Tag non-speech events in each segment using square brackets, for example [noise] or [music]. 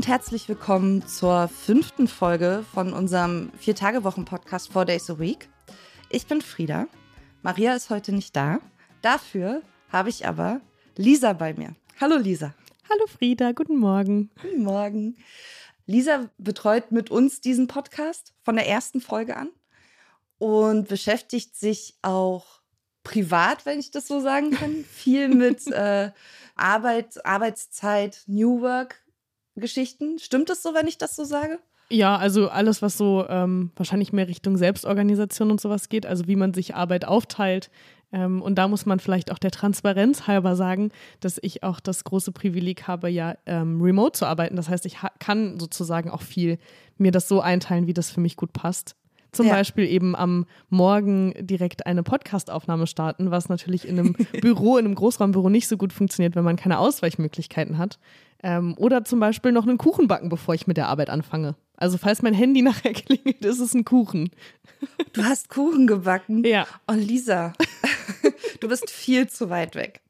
und herzlich willkommen zur fünften Folge von unserem Vier-Tage-Wochen-Podcast Four Days a Week. Ich bin Frieda. Maria ist heute nicht da. Dafür habe ich aber Lisa bei mir. Hallo Lisa. Hallo Frieda, guten Morgen. Guten Morgen. Lisa betreut mit uns diesen Podcast von der ersten Folge an und beschäftigt sich auch privat, wenn ich das so sagen kann, viel mit [laughs] äh, Arbeit, Arbeitszeit, New Work Geschichten. Stimmt es so, wenn ich das so sage? Ja, also alles, was so ähm, wahrscheinlich mehr Richtung Selbstorganisation und sowas geht, also wie man sich Arbeit aufteilt. Ähm, und da muss man vielleicht auch der Transparenz halber sagen, dass ich auch das große Privileg habe, ja ähm, remote zu arbeiten. Das heißt, ich kann sozusagen auch viel mir das so einteilen, wie das für mich gut passt. Zum ja. Beispiel eben am Morgen direkt eine Podcastaufnahme starten, was natürlich in einem [laughs] Büro, in einem Großraumbüro nicht so gut funktioniert, wenn man keine Ausweichmöglichkeiten hat. Ähm, oder zum Beispiel noch einen Kuchen backen, bevor ich mit der Arbeit anfange. Also falls mein Handy [laughs] nachher klingelt, ist es ein Kuchen. Du hast Kuchen gebacken? Ja. Oh, Lisa, [laughs] du bist viel zu weit weg.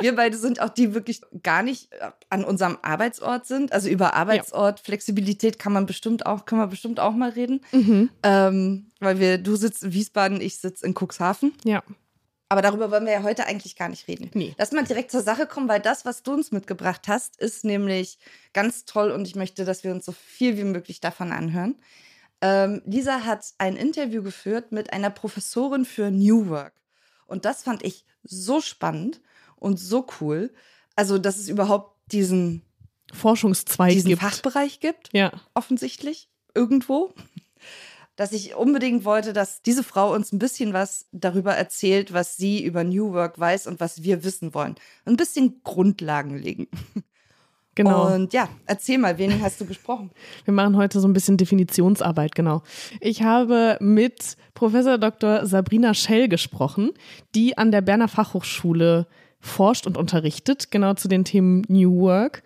Wir beide sind auch die wirklich gar nicht an unserem Arbeitsort sind. Also über Arbeitsort, ja. Flexibilität kann man bestimmt auch, können wir bestimmt auch mal reden. Mhm. Ähm, weil wir, du sitzt in Wiesbaden, ich sitze in Cuxhaven. Ja. Aber darüber wollen wir ja heute eigentlich gar nicht reden. Nee. Lass mal direkt zur Sache kommen, weil das, was du uns mitgebracht hast, ist nämlich ganz toll und ich möchte, dass wir uns so viel wie möglich davon anhören. Ähm, Lisa hat ein Interview geführt mit einer Professorin für New Work. Und das fand ich so spannend und so cool. Also, dass es überhaupt diesen Forschungszweig diesen gibt. Fachbereich gibt. Ja. Offensichtlich. Irgendwo dass ich unbedingt wollte, dass diese Frau uns ein bisschen was darüber erzählt, was sie über New Work weiß und was wir wissen wollen. Ein bisschen Grundlagen legen. [laughs] Genau. Und ja, erzähl mal, wen hast du gesprochen? [laughs] Wir machen heute so ein bisschen Definitionsarbeit, genau. Ich habe mit Professor Dr. Sabrina Schell gesprochen, die an der Berner Fachhochschule forscht und unterrichtet, genau zu den Themen New Work.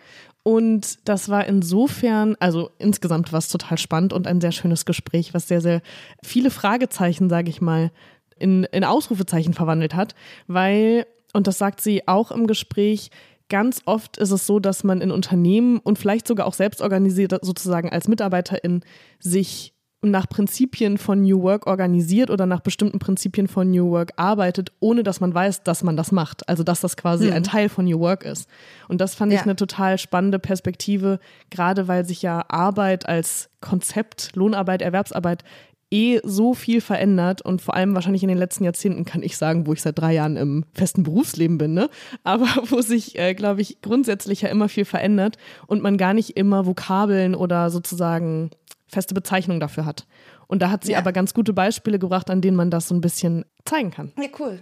Und das war insofern, also insgesamt war es total spannend und ein sehr schönes Gespräch, was sehr, sehr viele Fragezeichen, sage ich mal, in, in Ausrufezeichen verwandelt hat, weil, und das sagt sie auch im Gespräch, ganz oft ist es so, dass man in Unternehmen und vielleicht sogar auch selbst organisiert sozusagen als Mitarbeiterin sich nach Prinzipien von New Work organisiert oder nach bestimmten Prinzipien von New Work arbeitet, ohne dass man weiß, dass man das macht. Also dass das quasi hm. ein Teil von New Work ist. Und das fand ja. ich eine total spannende Perspektive, gerade weil sich ja Arbeit als Konzept, Lohnarbeit, Erwerbsarbeit eh so viel verändert und vor allem wahrscheinlich in den letzten Jahrzehnten kann ich sagen, wo ich seit drei Jahren im festen Berufsleben bin, ne? [laughs] aber wo sich, äh, glaube ich, grundsätzlich ja immer viel verändert und man gar nicht immer Vokabeln oder sozusagen feste Bezeichnung dafür hat. Und da hat sie ja. aber ganz gute Beispiele gebracht, an denen man das so ein bisschen zeigen kann. Ja, cool.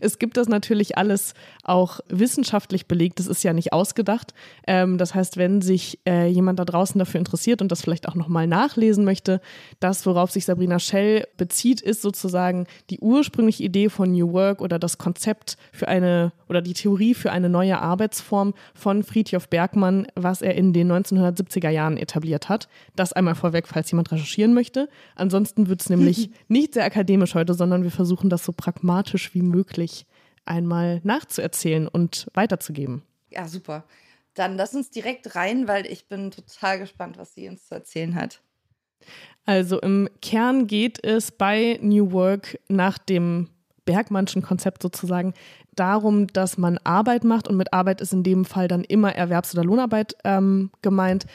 Es gibt das natürlich alles auch wissenschaftlich belegt. Das ist ja nicht ausgedacht. Ähm, das heißt, wenn sich äh, jemand da draußen dafür interessiert und das vielleicht auch nochmal nachlesen möchte, das, worauf sich Sabrina Schell bezieht, ist sozusagen die ursprüngliche Idee von New Work oder das Konzept für eine oder die Theorie für eine neue Arbeitsform von Friedhof Bergmann, was er in den 1970er Jahren etabliert hat. Das einmal vorweg, falls jemand recherchieren möchte. Ansonsten wird es nämlich [laughs] nicht sehr akademisch heute, sondern wir versuchen das so pragmatisch wie möglich wirklich einmal nachzuerzählen und weiterzugeben. Ja, super. Dann lass uns direkt rein, weil ich bin total gespannt, was sie uns zu erzählen hat. Also im Kern geht es bei New Work nach dem Bergmannschen Konzept sozusagen darum, dass man Arbeit macht und mit Arbeit ist in dem Fall dann immer Erwerbs- oder Lohnarbeit ähm, gemeint,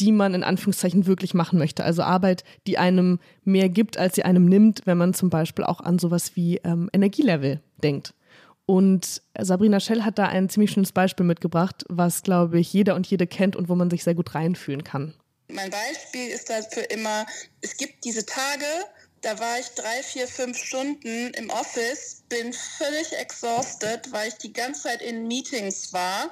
die man in Anführungszeichen wirklich machen möchte. Also Arbeit, die einem mehr gibt, als sie einem nimmt, wenn man zum Beispiel auch an sowas wie ähm, Energielevel denkt. Und Sabrina Schell hat da ein ziemlich schönes Beispiel mitgebracht, was, glaube ich, jeder und jede kennt und wo man sich sehr gut reinfühlen kann. Mein Beispiel ist dafür immer, es gibt diese Tage, da war ich drei, vier, fünf Stunden im Office, bin völlig exhausted, weil ich die ganze Zeit in Meetings war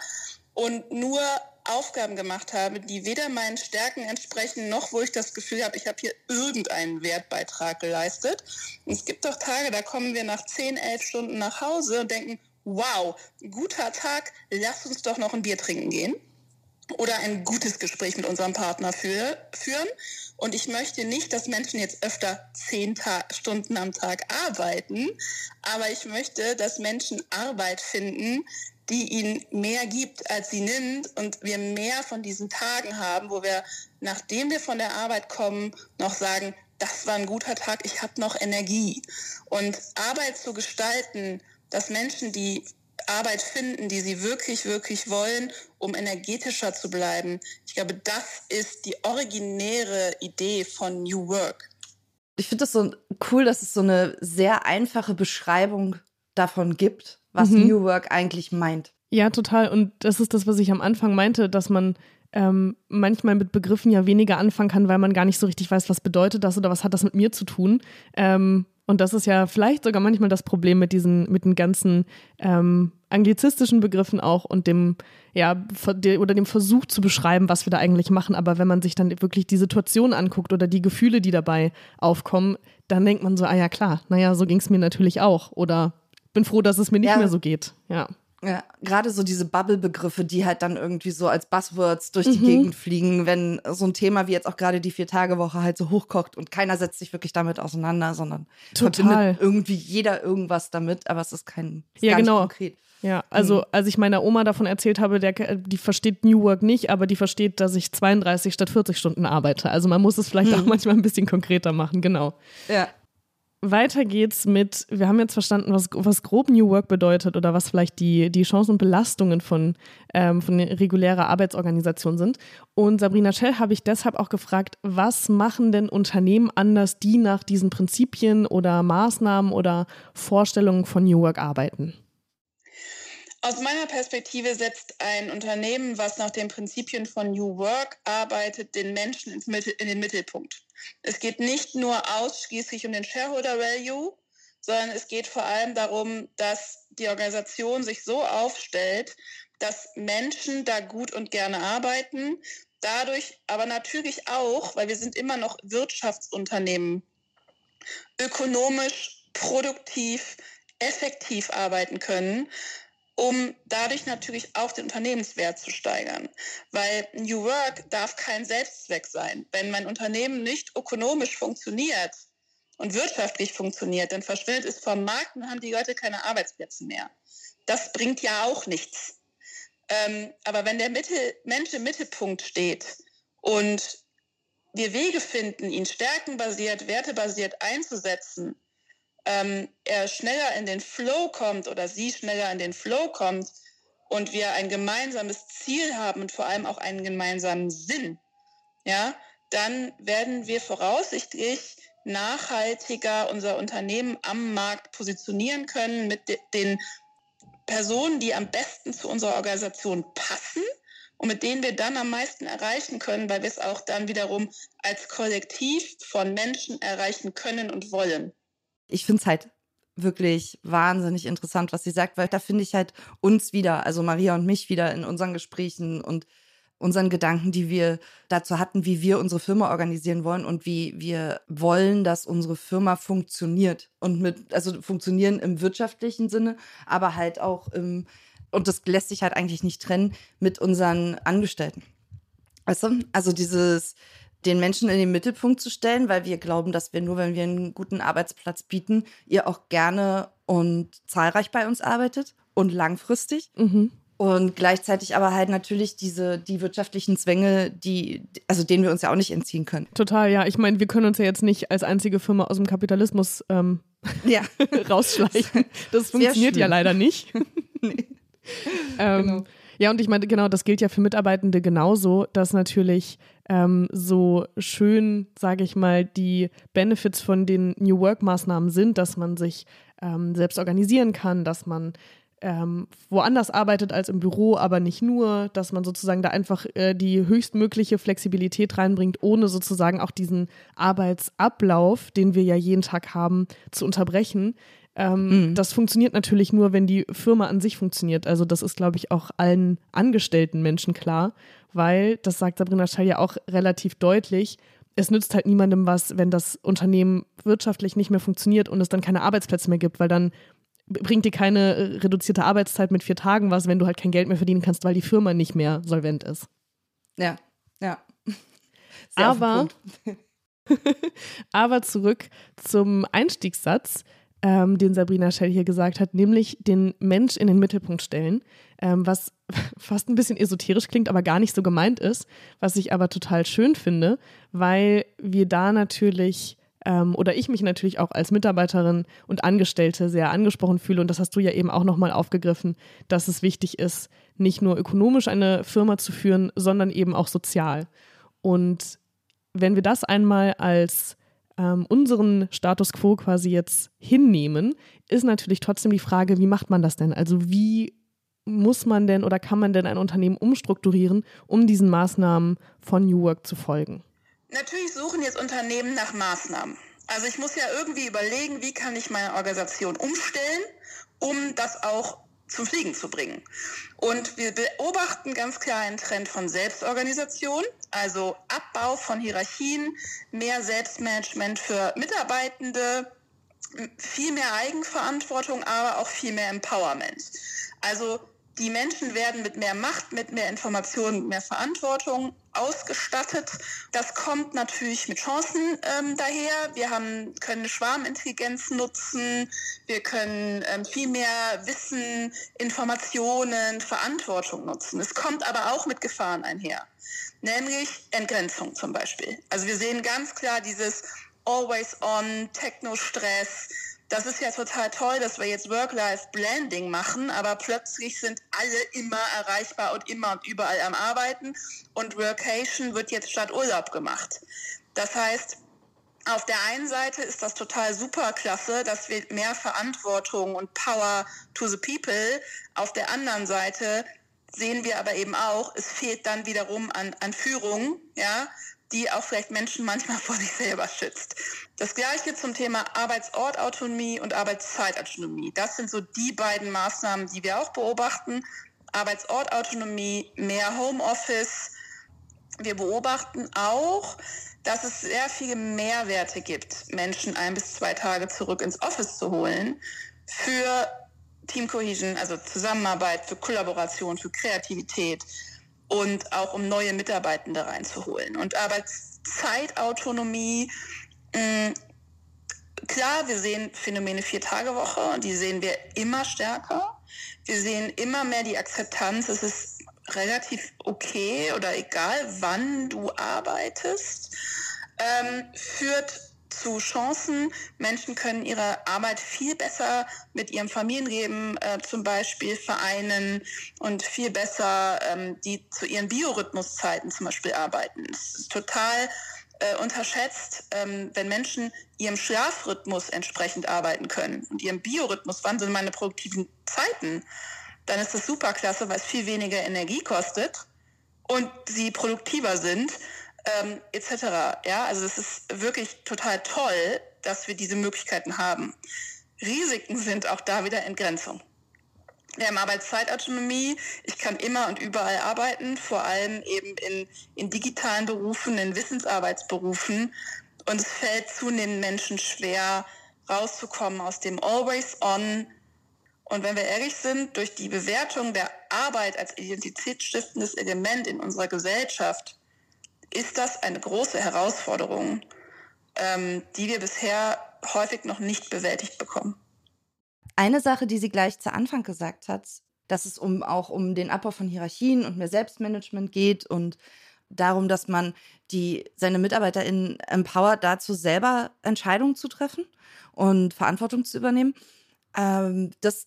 und nur Aufgaben gemacht habe, die weder meinen Stärken entsprechen, noch wo ich das Gefühl habe, ich habe hier irgendeinen Wertbeitrag geleistet. Und es gibt doch Tage, da kommen wir nach 10, 11 Stunden nach Hause und denken, wow, guter Tag, lass uns doch noch ein Bier trinken gehen oder ein gutes Gespräch mit unserem Partner für, führen. Und ich möchte nicht, dass Menschen jetzt öfter zehn Ta Stunden am Tag arbeiten, aber ich möchte, dass Menschen Arbeit finden, die ihnen mehr gibt, als sie nimmt und wir mehr von diesen Tagen haben, wo wir, nachdem wir von der Arbeit kommen, noch sagen, das war ein guter Tag, ich habe noch Energie. Und Arbeit zu gestalten, dass Menschen, die Arbeit finden, die sie wirklich, wirklich wollen, um energetischer zu bleiben. Ich glaube, das ist die originäre Idee von New Work. Ich finde das so cool, dass es so eine sehr einfache Beschreibung davon gibt, was mhm. New Work eigentlich meint. Ja, total. Und das ist das, was ich am Anfang meinte, dass man ähm, manchmal mit Begriffen ja weniger anfangen kann, weil man gar nicht so richtig weiß, was bedeutet das oder was hat das mit mir zu tun. Ähm, und das ist ja vielleicht sogar manchmal das Problem mit diesen, mit den ganzen ähm, anglizistischen Begriffen auch und dem, ja, oder dem Versuch zu beschreiben, was wir da eigentlich machen. Aber wenn man sich dann wirklich die Situation anguckt oder die Gefühle, die dabei aufkommen, dann denkt man so, ah ja klar, naja, so ging es mir natürlich auch. Oder bin froh, dass es mir nicht ja. mehr so geht. Ja. Ja, gerade so diese Bubble-Begriffe, die halt dann irgendwie so als Buzzwords durch die mhm. Gegend fliegen, wenn so ein Thema wie jetzt auch gerade die Vier-Tage-Woche halt so hochkocht und keiner setzt sich wirklich damit auseinander, sondern Total. irgendwie jeder irgendwas damit, aber es ist kein ist ja, genau. konkret. Ja, also mhm. als ich meiner Oma davon erzählt habe, der, die versteht New Work nicht, aber die versteht, dass ich 32 statt 40 Stunden arbeite. Also man muss es vielleicht mhm. auch manchmal ein bisschen konkreter machen, genau. Ja weiter geht's mit, wir haben jetzt verstanden, was, was grob New Work bedeutet oder was vielleicht die, die Chancen und Belastungen von, ähm, von regulärer Arbeitsorganisation sind. Und Sabrina Schell habe ich deshalb auch gefragt, was machen denn Unternehmen anders, die nach diesen Prinzipien oder Maßnahmen oder Vorstellungen von New Work arbeiten? Aus meiner Perspektive setzt ein Unternehmen, was nach den Prinzipien von New Work arbeitet, den Menschen in den Mittelpunkt. Es geht nicht nur ausschließlich um den Shareholder Value, sondern es geht vor allem darum, dass die Organisation sich so aufstellt, dass Menschen da gut und gerne arbeiten, dadurch aber natürlich auch, weil wir sind immer noch Wirtschaftsunternehmen, ökonomisch, produktiv, effektiv arbeiten können, um dadurch natürlich auch den Unternehmenswert zu steigern. Weil New Work darf kein Selbstzweck sein. Wenn mein Unternehmen nicht ökonomisch funktioniert und wirtschaftlich funktioniert, dann verschwindet es vom Markt und haben die Leute keine Arbeitsplätze mehr. Das bringt ja auch nichts. Ähm, aber wenn der Mitte, Mensch im Mittelpunkt steht und wir Wege finden, ihn stärkenbasiert, wertebasiert einzusetzen, ähm, er schneller in den Flow kommt oder sie schneller in den Flow kommt und wir ein gemeinsames Ziel haben und vor allem auch einen gemeinsamen Sinn, ja, dann werden wir voraussichtlich nachhaltiger unser Unternehmen am Markt positionieren können mit de den Personen, die am besten zu unserer Organisation passen und mit denen wir dann am meisten erreichen können, weil wir es auch dann wiederum als Kollektiv von Menschen erreichen können und wollen ich finde es halt wirklich wahnsinnig interessant, was sie sagt, weil da finde ich halt uns wieder, also Maria und mich wieder in unseren Gesprächen und unseren Gedanken, die wir dazu hatten, wie wir unsere Firma organisieren wollen und wie wir wollen, dass unsere Firma funktioniert und mit, also funktionieren im wirtschaftlichen Sinne, aber halt auch im, und das lässt sich halt eigentlich nicht trennen, mit unseren Angestellten. Weißt du? Also dieses, den Menschen in den Mittelpunkt zu stellen, weil wir glauben, dass wir nur, wenn wir einen guten Arbeitsplatz bieten, ihr auch gerne und zahlreich bei uns arbeitet und langfristig. Mhm. Und gleichzeitig aber halt natürlich diese, die wirtschaftlichen Zwänge, die, also denen wir uns ja auch nicht entziehen können. Total, ja. Ich meine, wir können uns ja jetzt nicht als einzige Firma aus dem Kapitalismus ähm, [laughs] ja. [laughs] rausschleichen. Das funktioniert ja leider nicht. [laughs] nee. ähm, genau. Ja, und ich meine, genau, das gilt ja für Mitarbeitende genauso, dass natürlich ähm, so schön, sage ich mal, die Benefits von den New Work-Maßnahmen sind, dass man sich ähm, selbst organisieren kann, dass man ähm, woanders arbeitet als im Büro, aber nicht nur, dass man sozusagen da einfach äh, die höchstmögliche Flexibilität reinbringt, ohne sozusagen auch diesen Arbeitsablauf, den wir ja jeden Tag haben, zu unterbrechen Ähm, mhm. Das funktioniert natürlich nur, wenn die Firma an sich funktioniert. Also das ist, glaube ich, auch allen angestellten Menschen klar, weil, das sagt Sabrina Schall ja auch relativ deutlich, es nützt halt niemandem was, wenn das Unternehmen wirtschaftlich nicht mehr funktioniert und es dann keine Arbeitsplätze mehr gibt, weil dann bringt dir keine äh, reduzierte Arbeitszeit mit vier Tagen was, wenn du halt kein Geld mehr verdienen kannst, weil die Firma nicht mehr solvent ist. Ja, ja. [laughs] Sehr aber, [laughs] aber zurück zum Einstiegssatz, ähm, den Sabrina Schell hier gesagt hat, nämlich den Mensch in den Mittelpunkt stellen, ähm, was [laughs] fast ein bisschen esoterisch klingt, aber gar nicht so gemeint ist, was ich aber total schön finde, weil wir da natürlich ähm, oder ich mich natürlich auch als Mitarbeiterin und Angestellte sehr angesprochen fühle. Und das hast du ja eben auch nochmal aufgegriffen, dass es wichtig ist, nicht nur ökonomisch eine Firma zu führen, sondern eben auch sozial. Und wenn wir das einmal als ähm, unseren Status quo quasi jetzt hinnehmen, ist natürlich trotzdem die Frage, wie macht man das denn? Also wie muss man denn oder kann man denn ein Unternehmen umstrukturieren, um diesen Maßnahmen von New Work zu folgen? Natürlich suchen jetzt Unternehmen nach Maßnahmen. Also ich muss ja irgendwie überlegen, wie kann ich meine Organisation umstellen, um das auch zum Fliegen zu bringen. Und wir beobachten ganz klar einen Trend von Selbstorganisation, also Abbau von Hierarchien, mehr Selbstmanagement für Mitarbeitende, viel mehr Eigenverantwortung, aber auch viel mehr Empowerment. Also die Menschen werden mit mehr Macht, mit mehr Informationen, mit mehr Verantwortung ausgestattet. Das kommt natürlich mit Chancen ähm, daher. Wir haben, können Schwarmintelligenz nutzen, wir können ähm, viel mehr Wissen, Informationen, Verantwortung nutzen. Es kommt aber auch mit Gefahren einher, nämlich Entgrenzung zum Beispiel. Also wir sehen ganz klar dieses Always-on, Techno-Stress, das ist ja total toll, dass wir jetzt Work-Life-Blending machen, aber plötzlich sind alle immer erreichbar und immer und überall am Arbeiten und Workation wird jetzt statt Urlaub gemacht. Das heißt, auf der einen Seite ist das total super klasse, dass wir mehr Verantwortung und Power to the people. Auf der anderen Seite sehen wir aber eben auch, es fehlt dann wiederum an, an Führung, ja, die auch vielleicht Menschen manchmal [laughs] vor sich selber schützt. Das gleiche zum Thema Arbeitsortautonomie und Arbeitszeitautonomie. Das sind so die beiden Maßnahmen, die wir auch beobachten. Arbeitsortautonomie, mehr Homeoffice. Wir beobachten auch, dass es sehr viele Mehrwerte gibt, Menschen ein bis zwei Tage zurück ins Office zu holen für Team Cohesion, also Zusammenarbeit, für Kollaboration, für Kreativität, und auch um neue Mitarbeitende reinzuholen. Und Arbeitszeitautonomie, mh, mm, klar, wir sehen Phänomene Vier-Tage-Woche die sehen wir immer stärker. Wir sehen immer mehr die Akzeptanz, es ist relativ okay oder egal, wann du arbeitest, ähm, führt zu Chancen. Menschen können ihre Arbeit viel besser mit ihrem Familienleben äh, zum Beispiel vereinen und viel besser ähm, die zu ihren Biorhythmuszeiten zum Beispiel arbeiten. Das ist total äh, unterschätzt, ähm, wenn Menschen ihrem Schlafrhythmus entsprechend arbeiten können und ihrem Biorhythmus, wann sind meine produktiven Zeiten, dann ist das super klasse, weil es viel weniger Energie kostet und sie produktiver sind ähm, etc. Ja, also es ist wirklich total toll, dass wir diese Möglichkeiten haben. Risiken sind auch da wieder Entgrenzung. Wir haben Arbeitszeitautonomie. Ich kann immer und überall arbeiten, vor allem eben in, in digitalen Berufen, in Wissensarbeitsberufen. Und es fällt zunehmend Menschen schwer, rauszukommen aus dem Always On. Und wenn wir ehrlich sind, durch die Bewertung der Arbeit als identitätsstiftendes Element in unserer Gesellschaft ist das eine große Herausforderung, ähm, die wir bisher häufig noch nicht bewältigt bekommen. Eine Sache, die sie gleich zu Anfang gesagt hat, dass es um, auch um den Abbau von Hierarchien und mehr Selbstmanagement geht und darum, dass man die, seine MitarbeiterInnen empowert, dazu selber Entscheidungen zu treffen und Verantwortung zu übernehmen. Ähm, das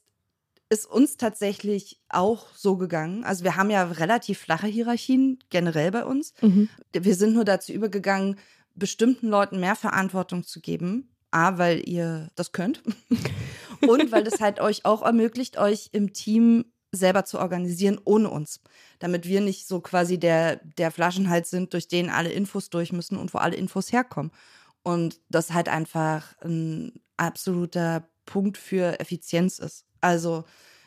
ist uns tatsächlich auch so gegangen. Also wir haben ja relativ flache Hierarchien generell bei uns. Mhm. Wir sind nur dazu übergegangen, bestimmten Leuten mehr Verantwortung zu geben. A, weil ihr das könnt. [laughs] Und weil das halt euch auch ermöglicht, euch im Team selber zu organisieren ohne uns. Damit wir nicht so quasi der, der Flaschenhals sind, durch den alle Infos durch müssen und wo alle Infos herkommen. Und das halt einfach ein absoluter Punkt für Effizienz ist. Also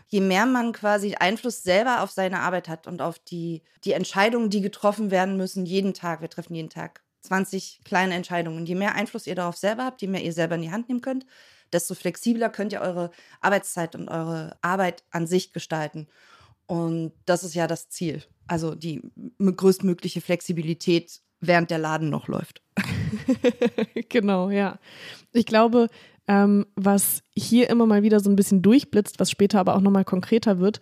je mehr man quasi Einfluss selber auf seine Arbeit hat und auf die, die Entscheidungen, die getroffen werden müssen, jeden Tag, wir treffen jeden Tag 20 kleine Entscheidungen. Je mehr Einfluss ihr darauf selber habt, je mehr ihr selber in die Hand nehmen könnt, desto flexibler könnt ihr eure Arbeitszeit und eure Arbeit an sich gestalten. Und das ist ja das Ziel. Also die größtmögliche Flexibilität, während der Laden noch läuft. [laughs] [laughs] genau, ja. Ich glaube, ähm, was hier immer mal wieder so ein bisschen durchblitzt, was später aber auch nochmal konkreter wird,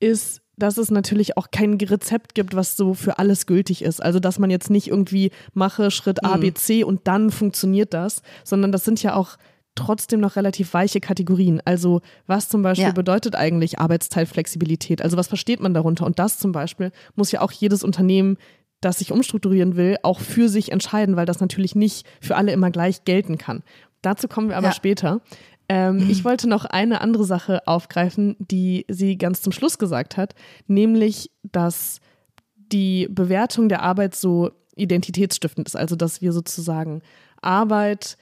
ist, dass es natürlich auch kein Rezept gibt, was so für alles gültig ist. Also, dass man jetzt nicht irgendwie mache Schritt A, B, mhm. C und dann funktioniert das, sondern das sind ja auch trotzdem noch relativ weiche Kategorien. Also was zum Beispiel ja. bedeutet eigentlich Arbeitsteilflexibilität? Also was versteht man darunter? Und das zum Beispiel muss ja auch jedes Unternehmen, das sich umstrukturieren will, auch für sich entscheiden, weil das natürlich nicht für alle immer gleich gelten kann. Dazu kommen wir aber ja. später. Ähm. Ich [clears throat] wollte noch eine andere Sache aufgreifen, die sie ganz zum Schluss gesagt hat, nämlich, dass die Bewertung der Arbeit so identitätsstiftend ist. Also, dass wir sozusagen Arbeit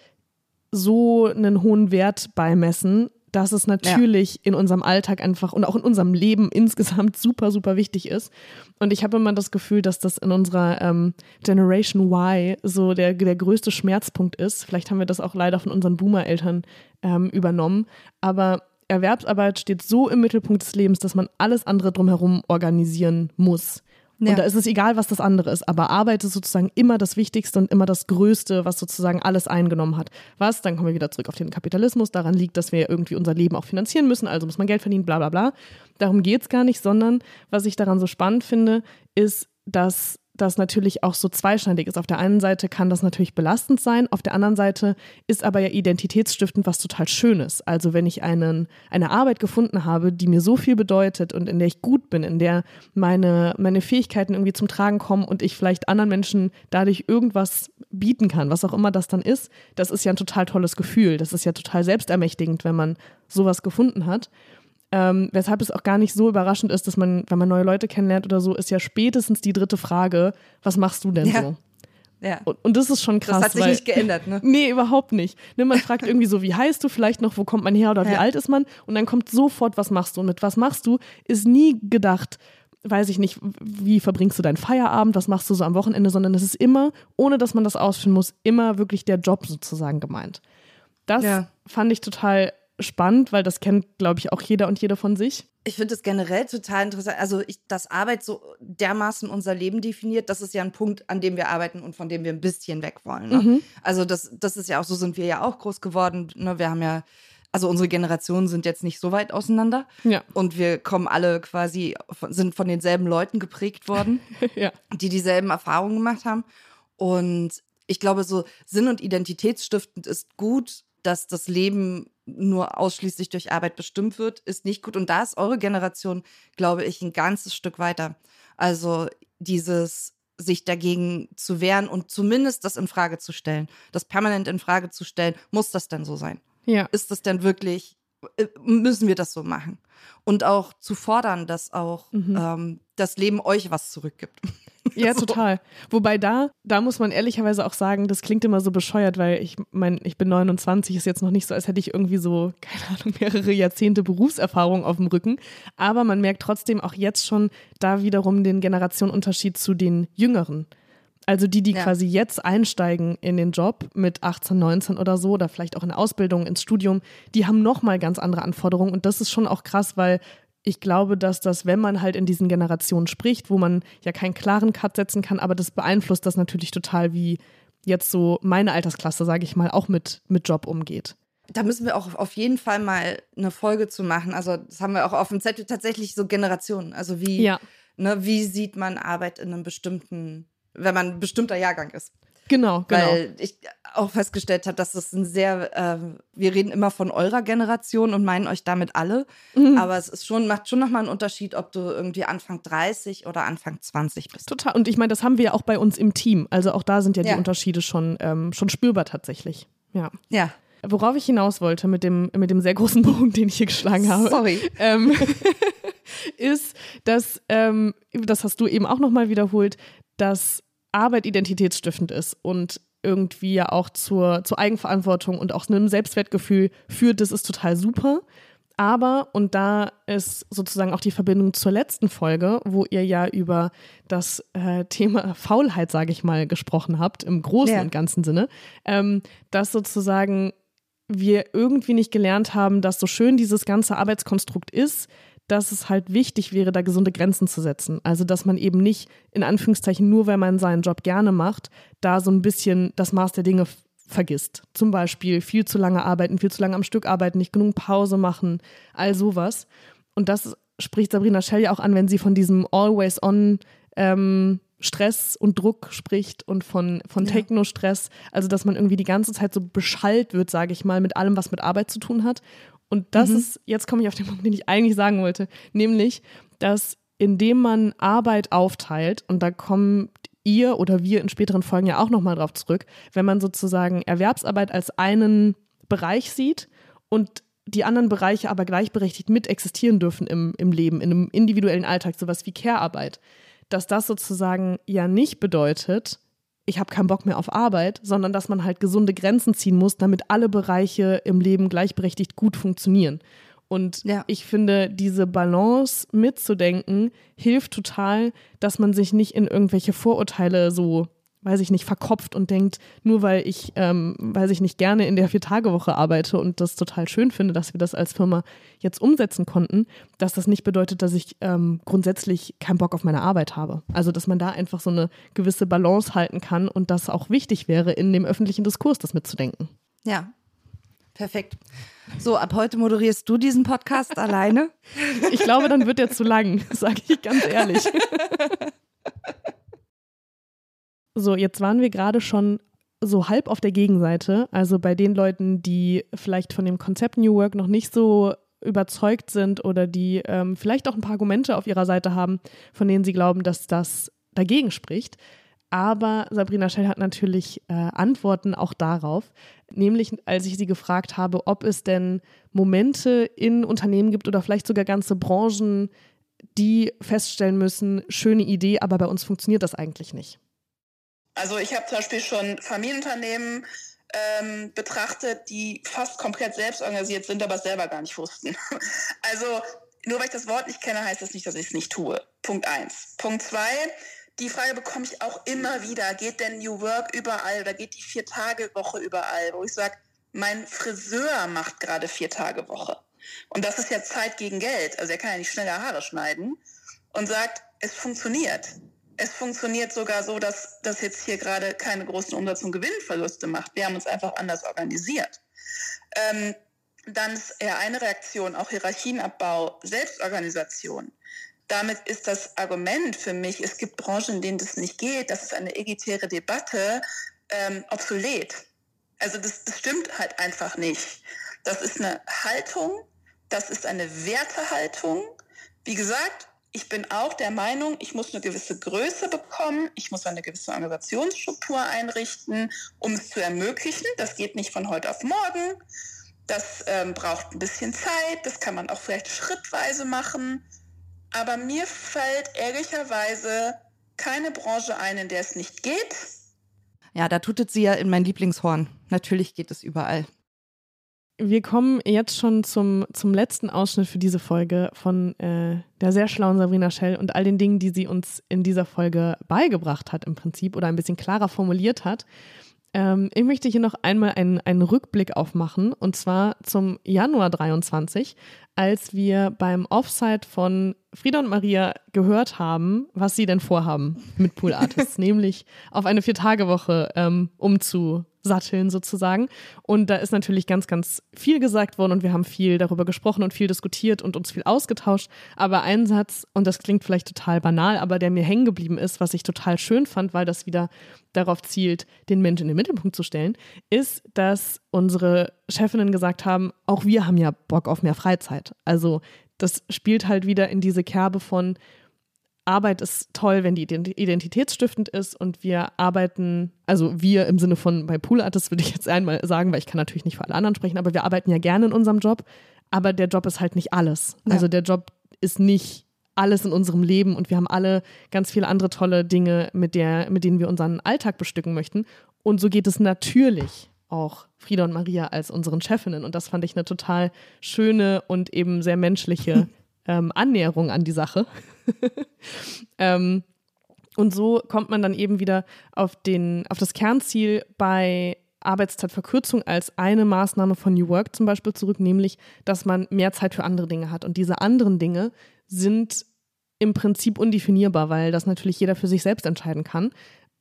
so einen hohen Wert beimessen, dass es natürlich ja. in unserem Alltag einfach und auch in unserem Leben insgesamt super, super wichtig ist. Und ich habe immer das Gefühl, dass das in unserer ähm, Generation Y so der, der größte Schmerzpunkt ist. Vielleicht haben wir das auch leider von unseren Boomer-Eltern ähm, übernommen. Aber Erwerbsarbeit steht so im Mittelpunkt des Lebens, dass man alles andere drumherum organisieren muss. Ja. Und da ist es egal, was das andere ist. Aber Arbeit ist sozusagen immer das Wichtigste und immer das Größte, was sozusagen alles eingenommen hat. Was, dann kommen wir wieder zurück auf den Kapitalismus, daran liegt, dass wir irgendwie unser Leben auch finanzieren müssen, also muss man Geld verdienen, bla bla bla. Darum geht es gar nicht, sondern was ich daran so spannend finde, ist, dass das natürlich auch so zweischneidig ist. Auf der einen Seite kann das natürlich belastend sein, auf der anderen Seite ist aber ja identitätsstiftend was total Schönes. Also wenn ich einen, eine Arbeit gefunden habe, die mir so viel bedeutet und in der ich gut bin, in der meine, meine Fähigkeiten irgendwie zum Tragen kommen und ich vielleicht anderen Menschen dadurch irgendwas bieten kann, was auch immer das dann ist, das ist ja ein total tolles Gefühl. Das ist ja total selbstermächtigend, wenn man sowas gefunden hat. Ähm, weshalb es auch gar nicht so überraschend ist, dass man, wenn man neue Leute kennenlernt oder so, ist ja spätestens die dritte Frage, was machst du denn ja. so? Ja. Und, und, das ist schon krass. Das hat sich weil, nicht geändert, ne? [laughs] Nee, überhaupt nicht. Ne, man fragt [laughs] irgendwie so, wie heißt du vielleicht noch, wo kommt man her oder wie alt ist man? Und dann kommt sofort, was machst du? Und mit was machst du, ist nie gedacht, weiß ich nicht, wie verbringst du deinen Feierabend, was machst du so am Wochenende, sondern es ist immer, ohne dass man das ausführen muss, immer wirklich der Job sozusagen gemeint. Das ja. fand ich total spannend, weil das kennt, glaube ich, auch jeder und jede von sich. Ich finde es generell total interessant. Also, ich, dass Arbeit so dermaßen unser Leben definiert, das ist ja ein Punkt, an dem wir arbeiten und von dem wir ein bisschen weg wollen. Ne? Mhm. Also, das, das ist ja auch so, sind wir ja auch groß geworden. Ne? Wir haben ja, also unsere Generationen sind jetzt nicht so weit auseinander. Ja. Und wir kommen alle quasi, sind von denselben Leuten geprägt worden, [laughs] ja. die dieselben Erfahrungen gemacht haben. Und ich glaube, so Sinn- und Identitätsstiftend ist gut, dass das Leben nur ausschließlich durch Arbeit bestimmt wird, ist nicht gut. Und da ist eure Generation, glaube ich, ein ganzes Stück weiter. Also dieses sich dagegen zu wehren und zumindest das in Frage zu stellen, das permanent in Frage zu stellen, muss das denn so sein? Ja. Ist das denn wirklich, äh, müssen wir das so machen? Und auch zu fordern, dass auch mhm. ähm, das Leben euch was zurückgibt. [laughs] Ja, so. total. Wobei da, da muss man ehrlicherweise auch sagen, das klingt immer so bescheuert, weil ich meine, ich bin 29, ist jetzt noch nicht so, als hätte ich irgendwie so, keine Ahnung, mehrere Jahrzehnte Berufserfahrung auf dem Rücken. Aber man merkt trotzdem auch jetzt schon da wiederum den Generationenunterschied zu den Jüngeren. Also die, die ja. quasi jetzt einsteigen in den Job mit 18, 19 oder so oder vielleicht auch in Ausbildung, ins Studium, die haben nochmal ganz andere Anforderungen und das ist schon auch krass, weil ich glaube, dass das, wenn man halt in diesen Generationen spricht, wo man ja keinen klaren Cut setzen kann, aber das beeinflusst das natürlich total, wie jetzt so meine Altersklasse, sage ich mal, auch mit, mit Job umgeht. Da müssen wir auch auf jeden Fall mal eine Folge zu machen. Also, das haben wir auch auf dem Zettel tatsächlich so Generationen. Also, wie, ja. ne, wie sieht man Arbeit in einem bestimmten, wenn man ein bestimmter Jahrgang ist? Genau, genau. Weil ich auch festgestellt habe, dass das ein sehr, äh, wir reden immer von eurer Generation und meinen euch damit alle. Mhm. Aber es ist schon, macht schon nochmal einen Unterschied, ob du irgendwie Anfang 30 oder Anfang 20 bist. Total. Und ich meine, das haben wir ja auch bei uns im Team. Also auch da sind ja die ja. Unterschiede schon, ähm, schon spürbar tatsächlich. Ja. Ja. Worauf ich hinaus wollte mit dem, mit dem sehr großen [laughs] Bogen, den ich hier geschlagen habe. Sorry. Ähm, [laughs] ist, dass, ähm, das hast du eben auch nochmal wiederholt, dass Arbeit identitätsstiftend ist und irgendwie ja auch zur, zur Eigenverantwortung und auch einem Selbstwertgefühl führt, das ist total super. Aber, und da ist sozusagen auch die Verbindung zur letzten Folge, wo ihr ja über das äh, Thema Faulheit, sage ich mal, gesprochen habt, im großen ja. und ganzen Sinne, ähm, dass sozusagen wir irgendwie nicht gelernt haben, dass so schön dieses ganze Arbeitskonstrukt ist, dass es halt wichtig wäre, da gesunde Grenzen zu setzen. Also, dass man eben nicht in Anführungszeichen nur, weil man seinen Job gerne macht, da so ein bisschen das Maß der Dinge vergisst. Zum Beispiel viel zu lange arbeiten, viel zu lange am Stück arbeiten, nicht genug Pause machen, all sowas. Und das spricht Sabrina Schell ja auch an, wenn sie von diesem Always-on ähm, Stress und Druck spricht und von, von. Techno-Stress. Also, dass man irgendwie die ganze Zeit so beschallt wird, sage ich mal, mit allem, was mit Arbeit zu tun hat. Und das mhm. ist, jetzt komme ich auf den Punkt, den ich eigentlich sagen wollte, nämlich, dass indem man Arbeit aufteilt, und da kommt ihr oder wir in späteren Folgen ja auch nochmal drauf zurück, wenn man sozusagen Erwerbsarbeit als einen Bereich sieht und die anderen Bereiche aber gleichberechtigt mit existieren dürfen im, im Leben, in einem individuellen Alltag, sowas wie Care-Arbeit, dass das sozusagen ja nicht bedeutet, ich habe keinen Bock mehr auf Arbeit, sondern dass man halt gesunde Grenzen ziehen muss, damit alle Bereiche im Leben gleichberechtigt gut funktionieren. Und ja. ich finde, diese Balance mitzudenken hilft total, dass man sich nicht in irgendwelche Vorurteile so weiß ich nicht, verkopft und denkt, nur weil ich, ähm, weiß ich nicht, gerne in der Vier-Tage-Woche arbeite und das total schön finde, dass wir das als Firma jetzt umsetzen konnten, dass das nicht bedeutet, dass ich ähm, grundsätzlich keinen Bock auf meine Arbeit habe. Also, dass man da einfach so eine gewisse Balance halten kann und das auch wichtig wäre, in dem öffentlichen Diskurs das mitzudenken. Ja, Perfekt. So, ab heute moderierst du diesen Podcast alleine. Ich glaube, dann wird er zu lang, [laughs] sage ich ganz ehrlich. [laughs] So, jetzt waren wir gerade schon so halb auf der Gegenseite, also bei den Leuten, die vielleicht von dem Konzept New Work noch nicht so überzeugt sind oder die ähm, vielleicht auch ein paar Argumente auf ihrer Seite haben, von denen sie glauben, dass das dagegen spricht. Aber Sabrina Schell hat natürlich äh, Antworten auch darauf, nämlich als ich sie gefragt habe, ob es denn Momente in Unternehmen gibt oder vielleicht sogar ganze Branchen, die feststellen müssen, schöne Idee, aber bei uns funktioniert das eigentlich nicht. Also ich habe zum Beispiel schon Familienunternehmen ähm, betrachtet, die fast komplett selbst organisiert sind, aber selber gar nicht wussten. [laughs] Also nur weil ich das Wort nicht kenne, heißt das nicht, dass ich es nicht tue. Punkt eins. Punkt zwei. Die Frage bekomme ich auch immer wieder. Geht denn New Work überall oder geht die Vier-Tage-Woche überall? Wo ich sage, mein Friseur macht gerade Vier-Tage-Woche. Und das ist ja Zeit gegen Geld. Also er kann ja nicht schneller Haare schneiden. Und sagt, es funktioniert. Es funktioniert sogar so, dass das jetzt hier gerade keine großen Umsatz- und Gewinnverluste macht. Wir haben uns einfach anders organisiert. Ähm, dann ist eher eine Reaktion, auch Hierarchienabbau, Selbstorganisation. Damit ist das Argument für mich, es gibt Branchen, in denen das nicht geht, das ist eine egitäre Debatte, ähm, obsolet. Also das, das stimmt halt einfach nicht. Das ist eine Haltung, das ist eine Wertehaltung. Wie gesagt, ich bin auch der Meinung, ich muss eine gewisse Größe bekommen, ich muss eine gewisse Organisationsstruktur einrichten, um es zu ermöglichen. Das geht nicht von heute auf morgen. Das ähm, braucht ein bisschen Zeit, das kann man auch vielleicht schrittweise machen. Aber mir fällt ehrlicherweise keine Branche ein, in der es nicht geht. Ja, da tutet sie ja in mein Lieblingshorn. Natürlich geht es überall. Wir kommen jetzt schon zum, zum letzten Ausschnitt für diese Folge von äh, der sehr schlauen Sabrina Schell und all den Dingen, die sie uns in dieser Folge beigebracht hat im Prinzip oder ein bisschen klarer formuliert hat. Ähm, ich möchte hier noch einmal einen, einen Rückblick aufmachen und zwar zum Januar 23, als wir beim Offsite von Frieda und Maria gehört haben, was sie denn vorhaben mit Pool [laughs] Artists, nämlich auf eine Vier-Tage-Woche ähm, umzu satteln sozusagen. Und da ist natürlich ganz, ganz viel gesagt worden und wir haben viel darüber gesprochen und viel diskutiert und uns viel ausgetauscht. Aber ein Satz, und das klingt vielleicht total banal, aber der mir hängen geblieben ist, was ich total schön fand, weil das wieder darauf zielt, den Menschen in den Mittelpunkt zu stellen, ist, dass unsere Chefinnen gesagt haben, auch wir haben ja Bock auf mehr Freizeit. Also das spielt halt wieder in diese Kerbe von, Arbeit ist toll, wenn die identitätsstiftend ist und wir arbeiten, also wir im Sinne von bei Pool Artists würde ich jetzt einmal sagen, weil ich kann natürlich nicht für alle anderen sprechen, aber wir arbeiten ja gerne in unserem Job, aber der Job ist halt nicht alles. Ja. Also der Job ist nicht alles in unserem Leben und wir haben alle ganz viele andere tolle Dinge, mit, der, mit denen wir unseren Alltag bestücken möchten. Und so geht es natürlich auch Frieda und Maria als unseren Chefinnen. Und das fand ich eine total schöne und eben sehr menschliche [laughs] ähm, Annäherung an die Sache. [laughs] ähm, und so kommt man dann eben wieder auf, den, auf das Kernziel bei Arbeitszeitverkürzung als eine Maßnahme von New Work zum Beispiel zurück, nämlich, dass man mehr Zeit für andere Dinge hat. Und diese anderen Dinge sind im Prinzip undefinierbar, weil das natürlich jeder für sich selbst entscheiden kann.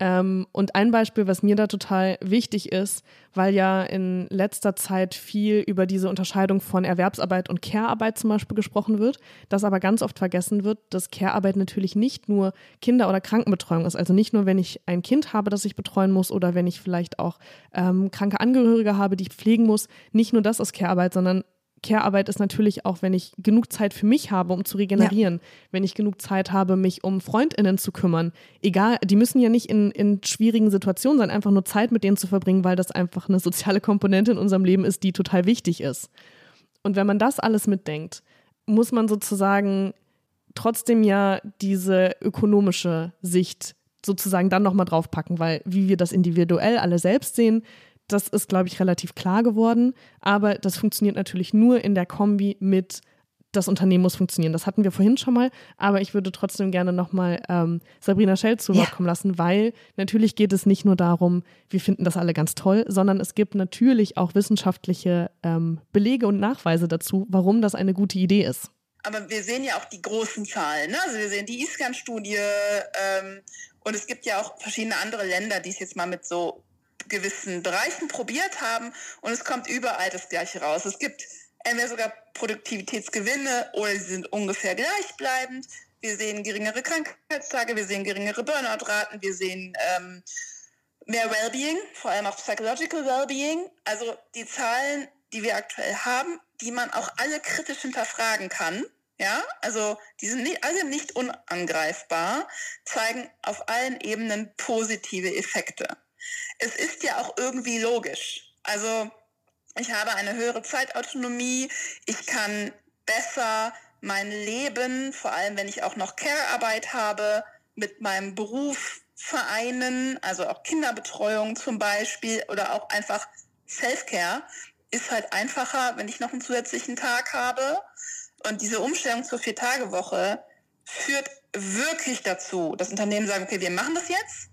Ähm, und ein Beispiel, was mir da total wichtig ist, weil ja in letzter Zeit viel über diese Unterscheidung von Erwerbsarbeit und Care-Arbeit zum Beispiel gesprochen wird, dass aber ganz oft vergessen wird, dass Care-Arbeit natürlich nicht nur Kinder- oder Krankenbetreuung ist. Also nicht nur, wenn ich ein Kind habe, das ich betreuen muss oder wenn ich vielleicht auch ähm, kranke Angehörige habe, die ich pflegen muss. Nicht nur das ist Care-Arbeit, sondern Care-Arbeit ist natürlich auch, wenn ich genug Zeit für mich habe, um zu regenerieren, ja. wenn ich genug Zeit habe, mich um FreundInnen zu kümmern. Egal, die müssen ja nicht in, in schwierigen Situationen sein, einfach nur Zeit mit denen zu verbringen, weil das einfach eine soziale Komponente in unserem Leben ist, die total wichtig ist. Und wenn man das alles mitdenkt, muss man sozusagen trotzdem ja diese ökonomische Sicht sozusagen dann nochmal draufpacken, weil wie wir das individuell alle selbst sehen, das ist, glaube ich, relativ klar geworden. Aber das funktioniert natürlich nur in der Kombi mit das Unternehmen muss funktionieren. Das hatten wir vorhin schon mal, aber ich würde trotzdem gerne nochmal ähm, Sabrina Schell zu Wort ja. kommen lassen, weil natürlich geht es nicht nur darum, wir finden das alle ganz toll, sondern es gibt natürlich auch wissenschaftliche ähm, Belege und Nachweise dazu, warum das eine gute Idee ist. Aber wir sehen ja auch die großen Zahlen. Ne? Also wir sehen die ISCAN-Studie ähm, und es gibt ja auch verschiedene andere Länder, die es jetzt mal mit so gewissen Bereichen probiert haben und es kommt überall das Gleiche raus. Es gibt entweder sogar Produktivitätsgewinne oder sie sind ungefähr gleichbleibend. Wir sehen geringere Krankheitstage, wir sehen geringere Burnout-Raten, wir sehen ähm, mehr Wellbeing, vor allem auch Psychological Wellbeing. Also die Zahlen, die wir aktuell haben, die man auch alle kritisch hinterfragen kann. Ja, also die sind nicht, alle nicht unangreifbar, zeigen auf allen Ebenen positive Effekte es ist ja auch irgendwie logisch. Also ich habe eine höhere Zeitautonomie, ich kann besser mein Leben, vor allem wenn ich auch noch Care-Arbeit habe, mit meinem Beruf vereinen, also auch Kinderbetreuung zum Beispiel oder auch einfach Self-Care, ist halt einfacher, wenn ich noch einen zusätzlichen Tag habe. Und diese Umstellung zur Vier-Tage-Woche führt wirklich dazu, dass Unternehmen sagen, okay, wir machen das jetzt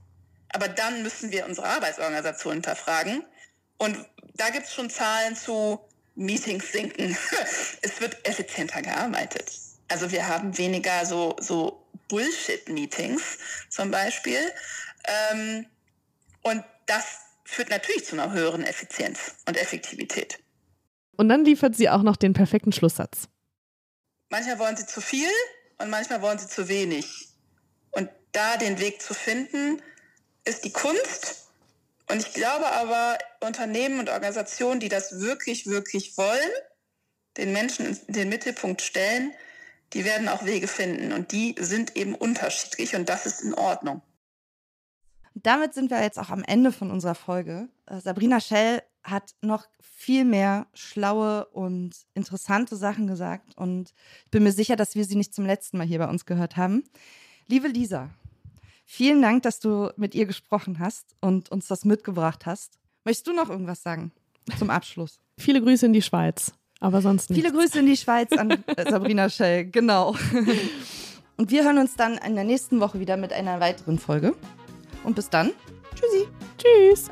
aber dann müssen wir unsere Arbeitsorganisation hinterfragen. Und da gibt es schon Zahlen zu Meetings sinken. [laughs] es wird effizienter gearbeitet. Also wir haben weniger so, so Bullshit-Meetings zum Beispiel. Ähm, und das führt natürlich zu einer höheren Effizienz und Effektivität. Und dann liefert sie auch noch den perfekten Schlusssatz. Manchmal wollen sie zu viel und manchmal wollen sie zu wenig. Und da den Weg zu finden, ist die Kunst. Und ich glaube aber, Unternehmen und Organisationen, die das wirklich, wirklich wollen, den Menschen in den Mittelpunkt stellen, die werden auch Wege finden. Und die sind eben unterschiedlich und das ist in Ordnung. Damit sind wir jetzt auch am Ende von unserer Folge. Äh, Sabrina Schell hat noch viel mehr schlaue und interessante Sachen gesagt. Und ich bin mir sicher, dass wir sie nicht zum letzten Mal hier bei uns gehört haben. Liebe Lisa, Vielen Dank, dass du mit ihr gesprochen hast und uns das mitgebracht hast. Möchtest du noch irgendwas sagen zum Abschluss? [laughs] Viele Grüße in die Schweiz, aber sonst nicht. Viele Grüße in die Schweiz an Sabrina Schell, genau. [laughs] Und wir hören uns dann in der nächsten Woche wieder mit einer weiteren Folge. Und bis dann, tschüssi. Tschüss.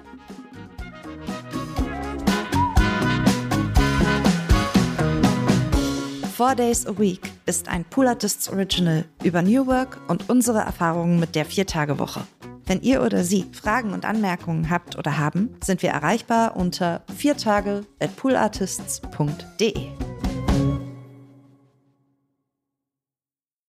Four Days a Week ist ein Pool Artists Original über New Work und unsere Erfahrungen mit der Viertagewoche. Wenn ihr oder Sie Fragen und Anmerkungen habt oder haben, sind wir erreichbar unter viertage at poolartists.de.